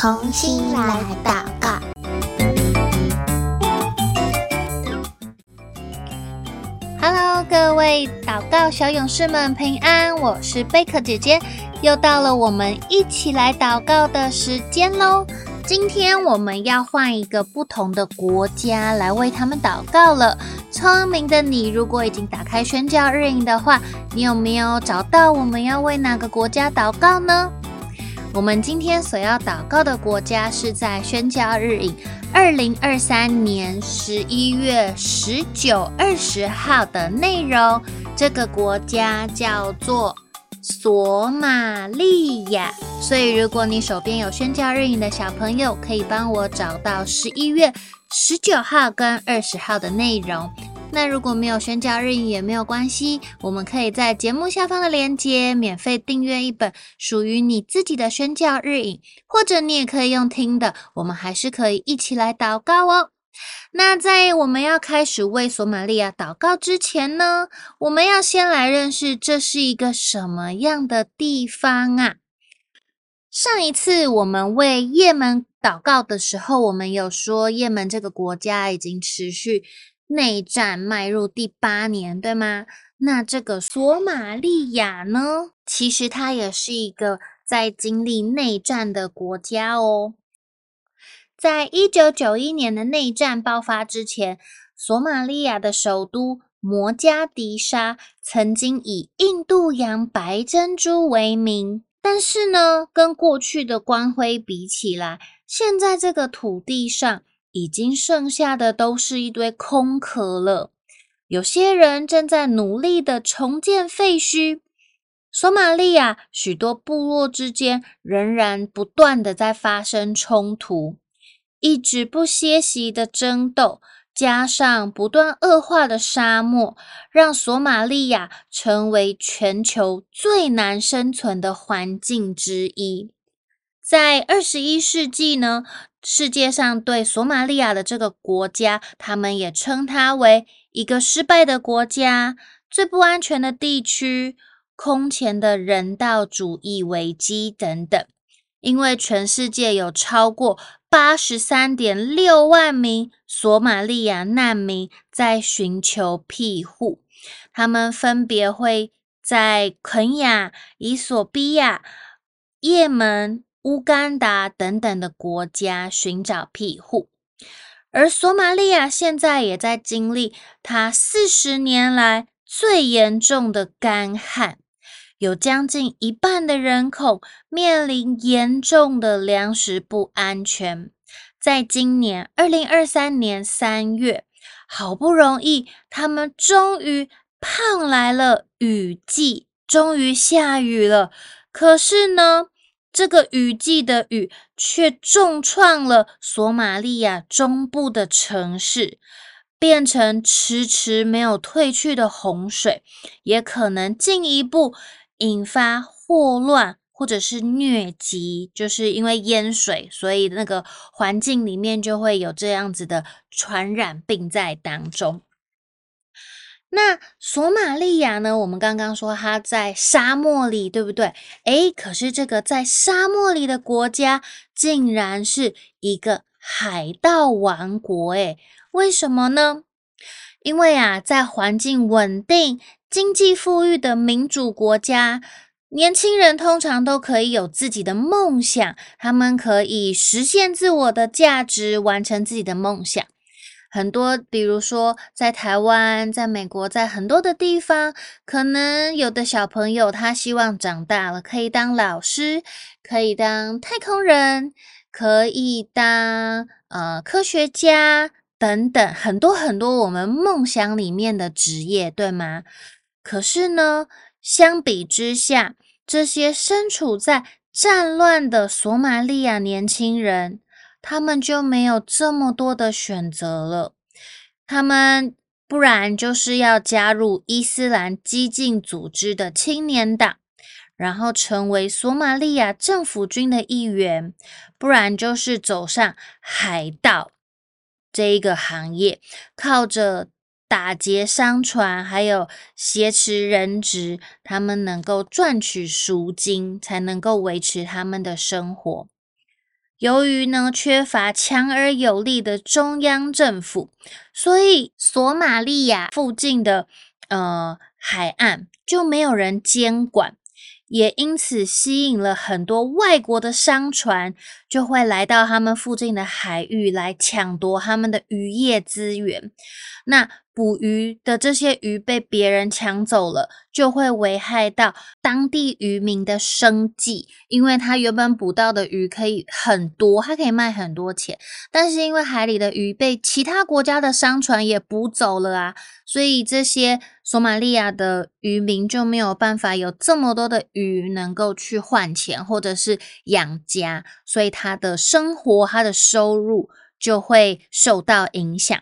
重新来祷告。Hello，各位祷告小勇士们平安，我是贝克姐姐，又到了我们一起来祷告的时间喽。今天我们要换一个不同的国家来为他们祷告了。聪明的你，如果已经打开宣教日营的话，你有没有找到我们要为哪个国家祷告呢？我们今天所要祷告的国家是在宣教日影二零二三年十一月十九、二十号的内容。这个国家叫做索马利亚。所以，如果你手边有宣教日影的小朋友，可以帮我找到十一月十九号跟二十号的内容。那如果没有宣教日影也没有关系，我们可以在节目下方的链接免费订阅一本属于你自己的宣教日影，或者你也可以用听的，我们还是可以一起来祷告哦。那在我们要开始为索马利亚祷告之前呢，我们要先来认识这是一个什么样的地方啊？上一次我们为也门祷告的时候，我们有说也门这个国家已经持续内战迈入第八年，对吗？那这个索马利亚呢？其实它也是一个在经历内战的国家哦。在一九九一年的内战爆发之前，索马利亚的首都摩加迪沙曾经以印度洋白珍珠为名。但是呢，跟过去的光辉比起来，现在这个土地上已经剩下的都是一堆空壳了。有些人正在努力的重建废墟。索马利亚许多部落之间仍然不断的在发生冲突，一直不歇息的争斗。加上不断恶化的沙漠，让索马利亚成为全球最难生存的环境之一。在二十一世纪呢，世界上对索马利亚的这个国家，他们也称它为一个失败的国家、最不安全的地区、空前的人道主义危机等等。因为全世界有超过八十三点六万名索马利亚难民在寻求庇护，他们分别会在肯亚、衣索比亚、也门、乌干达等等的国家寻找庇护，而索马利亚现在也在经历它四十年来最严重的干旱。有将近一半的人口面临严重的粮食不安全。在今年二零二三年三月，好不容易他们终于盼来了雨季，终于下雨了。可是呢，这个雨季的雨却重创了索马利亚中部的城市，变成迟迟没有退去的洪水，也可能进一步。引发霍乱或者是疟疾，就是因为淹水，所以那个环境里面就会有这样子的传染病在当中。那索马利亚呢？我们刚刚说它在沙漠里，对不对？诶，可是这个在沙漠里的国家，竟然是一个海盗王国，诶，为什么呢？因为啊，在环境稳定。经济富裕的民主国家，年轻人通常都可以有自己的梦想，他们可以实现自我的价值，完成自己的梦想。很多，比如说在台湾、在美国，在很多的地方，可能有的小朋友他希望长大了可以当老师，可以当太空人，可以当呃科学家等等，很多很多我们梦想里面的职业，对吗？可是呢，相比之下，这些身处在战乱的索马利亚年轻人，他们就没有这么多的选择了。他们不然就是要加入伊斯兰激进组织的青年党，然后成为索马利亚政府军的一员；不然就是走上海盗这一个行业，靠着。打劫商船，还有挟持人质，他们能够赚取赎金，才能够维持他们的生活。由于呢缺乏强而有力的中央政府，所以索马利亚附近的呃海岸就没有人监管。也因此吸引了很多外国的商船，就会来到他们附近的海域来抢夺他们的渔业资源。那捕鱼的这些鱼被别人抢走了，就会危害到当地渔民的生计，因为他原本捕到的鱼可以很多，他可以卖很多钱，但是因为海里的鱼被其他国家的商船也捕走了啊，所以这些。索马利亚的渔民就没有办法有这么多的鱼能够去换钱或者是养家，所以他的生活、他的收入就会受到影响。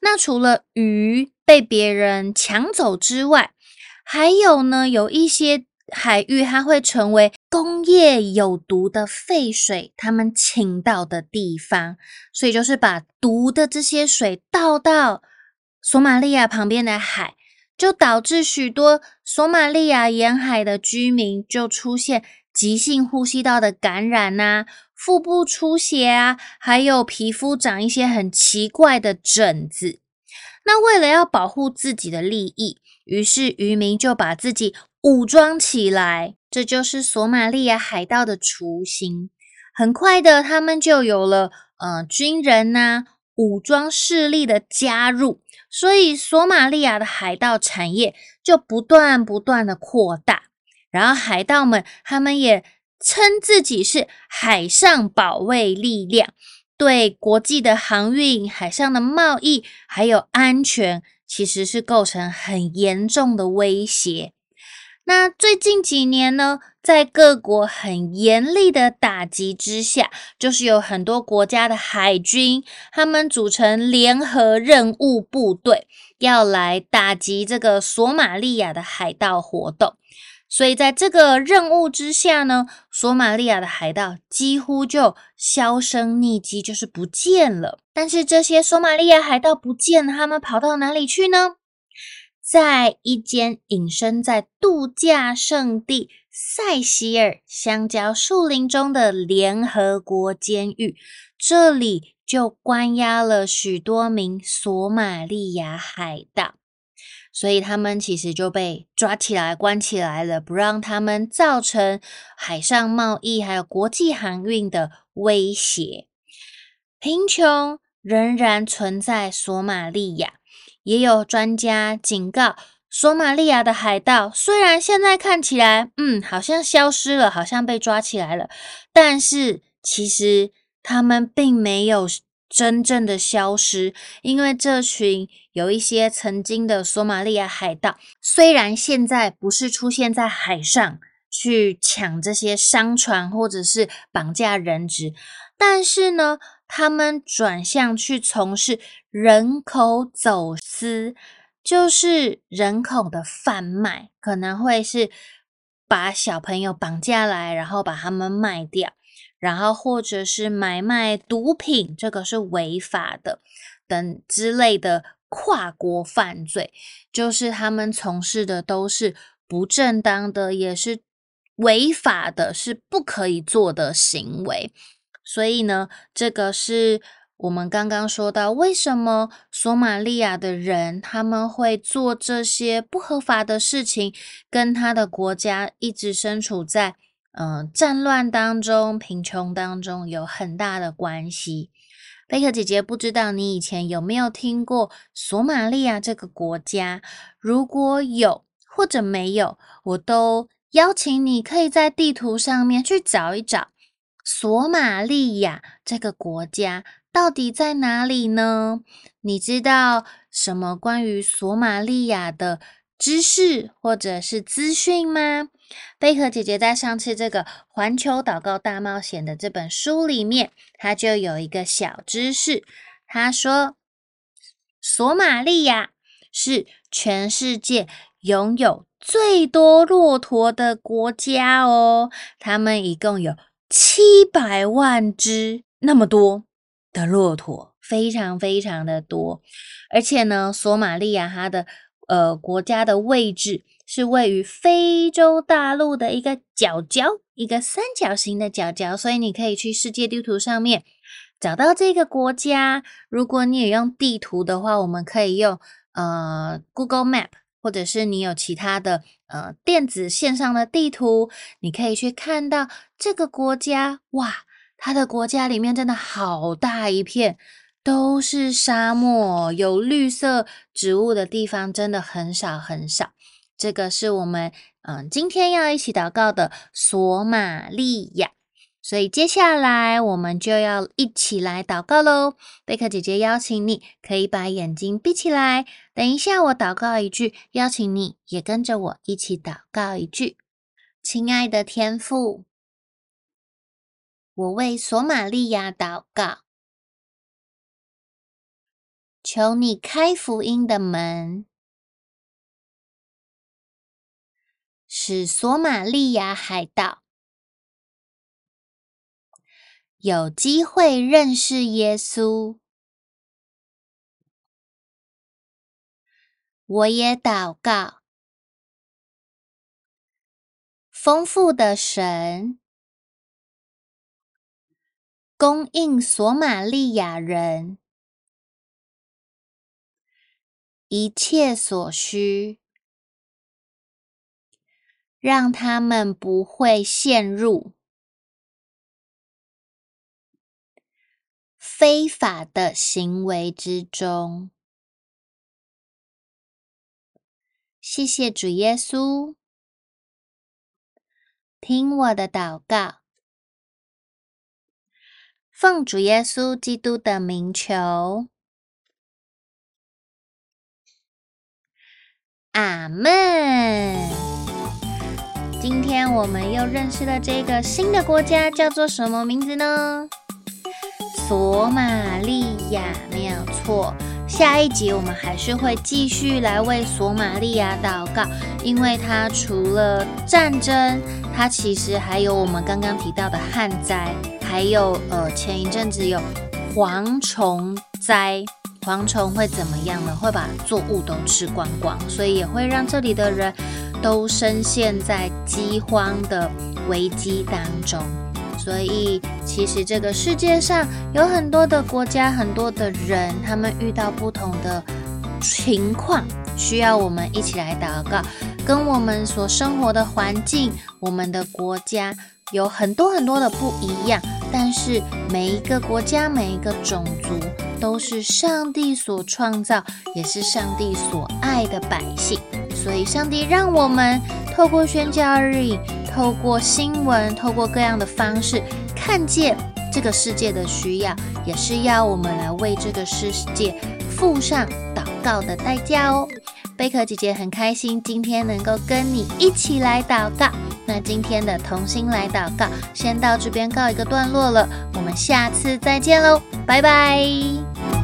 那除了鱼被别人抢走之外，还有呢，有一些海域它会成为工业有毒的废水，他们倾倒的地方，所以就是把毒的这些水倒到索马利亚旁边的海。就导致许多索马利亚沿海的居民就出现急性呼吸道的感染呐、啊，腹部出血啊，还有皮肤长一些很奇怪的疹子。那为了要保护自己的利益，于是渔民就把自己武装起来，这就是索马利亚海盗的雏形。很快的，他们就有了呃军人呐、武装势力的加入。所以，索马利亚的海盗产业就不断不断的扩大，然后海盗们他们也称自己是海上保卫力量，对国际的航运、海上的贸易还有安全，其实是构成很严重的威胁。那最近几年呢，在各国很严厉的打击之下，就是有很多国家的海军，他们组成联合任务部队，要来打击这个索马利亚的海盗活动。所以在这个任务之下呢，索马利亚的海盗几乎就销声匿迹，就是不见了。但是这些索马利亚海盗不见了，他们跑到哪里去呢？在一间隐身在度假胜地塞西尔香蕉树林中的联合国监狱，这里就关押了许多名索马利亚海盗，所以他们其实就被抓起来关起来了，不让他们造成海上贸易还有国际航运的威胁。贫穷仍然存在索马利亚。也有专家警告，索马利亚的海盗虽然现在看起来，嗯，好像消失了，好像被抓起来了，但是其实他们并没有真正的消失，因为这群有一些曾经的索马利亚海盗，虽然现在不是出现在海上去抢这些商船或者是绑架人质，但是呢，他们转向去从事人口走私，就是人口的贩卖，可能会是把小朋友绑架来，然后把他们卖掉，然后或者是买卖毒品，这个是违法的等之类的跨国犯罪，就是他们从事的都是不正当的，也是违法的，是不可以做的行为。所以呢，这个是我们刚刚说到，为什么索马利亚的人他们会做这些不合法的事情，跟他的国家一直身处在嗯、呃、战乱当中、贫穷当中有很大的关系。贝克姐姐不知道你以前有没有听过索马利亚这个国家？如果有或者没有，我都邀请你可以在地图上面去找一找。索马利亚这个国家到底在哪里呢？你知道什么关于索马利亚的知识或者是资讯吗？贝壳姐姐在上次这个《环球祷告大冒险》的这本书里面，她就有一个小知识。她说，索马利亚是全世界拥有最多骆驼的国家哦，他们一共有。七百万只，那么多的骆驼，非常非常的多。而且呢，索马利亚它的呃国家的位置是位于非洲大陆的一个角角，一个三角形的角角，所以你可以去世界地图上面找到这个国家。如果你也用地图的话，我们可以用呃 Google Map，或者是你有其他的呃电子线上的地图，你可以去看到这个国家。哇，它的国家里面真的好大一片。都是沙漠，有绿色植物的地方真的很少很少。这个是我们嗯今天要一起祷告的索马利亚，所以接下来我们就要一起来祷告喽。贝克姐姐邀请你，可以把眼睛闭起来。等一下我祷告一句，邀请你也跟着我一起祷告一句。亲爱的天父，我为索马利亚祷告。求你开福音的门，使索马利亚海盗有机会认识耶稣。我也祷告，丰富的神供应索马利亚人。一切所需，让他们不会陷入非法的行为之中。谢谢主耶稣，听我的祷告，奉主耶稣基督的名求。阿门。今天我们又认识了这个新的国家，叫做什么名字呢？索马利亚，没有错。下一集我们还是会继续来为索马利亚祷告，因为它除了战争，它其实还有我们刚刚提到的旱灾，还有呃前一阵子有蝗虫灾。蝗虫会怎么样呢？会把作物都吃光光，所以也会让这里的人都深陷在饥荒的危机当中。所以，其实这个世界上有很多的国家，很多的人，他们遇到不同的情况，需要我们一起来祷告。跟我们所生活的环境，我们的国家有很多很多的不一样，但是每一个国家，每一个种族。都是上帝所创造，也是上帝所爱的百姓。所以，上帝让我们透过宣教日影，透过新闻，透过各样的方式，看见这个世界的需要，也是要我们来为这个世界付上祷告的代价哦。贝壳姐姐很开心，今天能够跟你一起来祷告。那今天的同心来祷告，先到这边告一个段落了。我们下次再见喽，拜拜。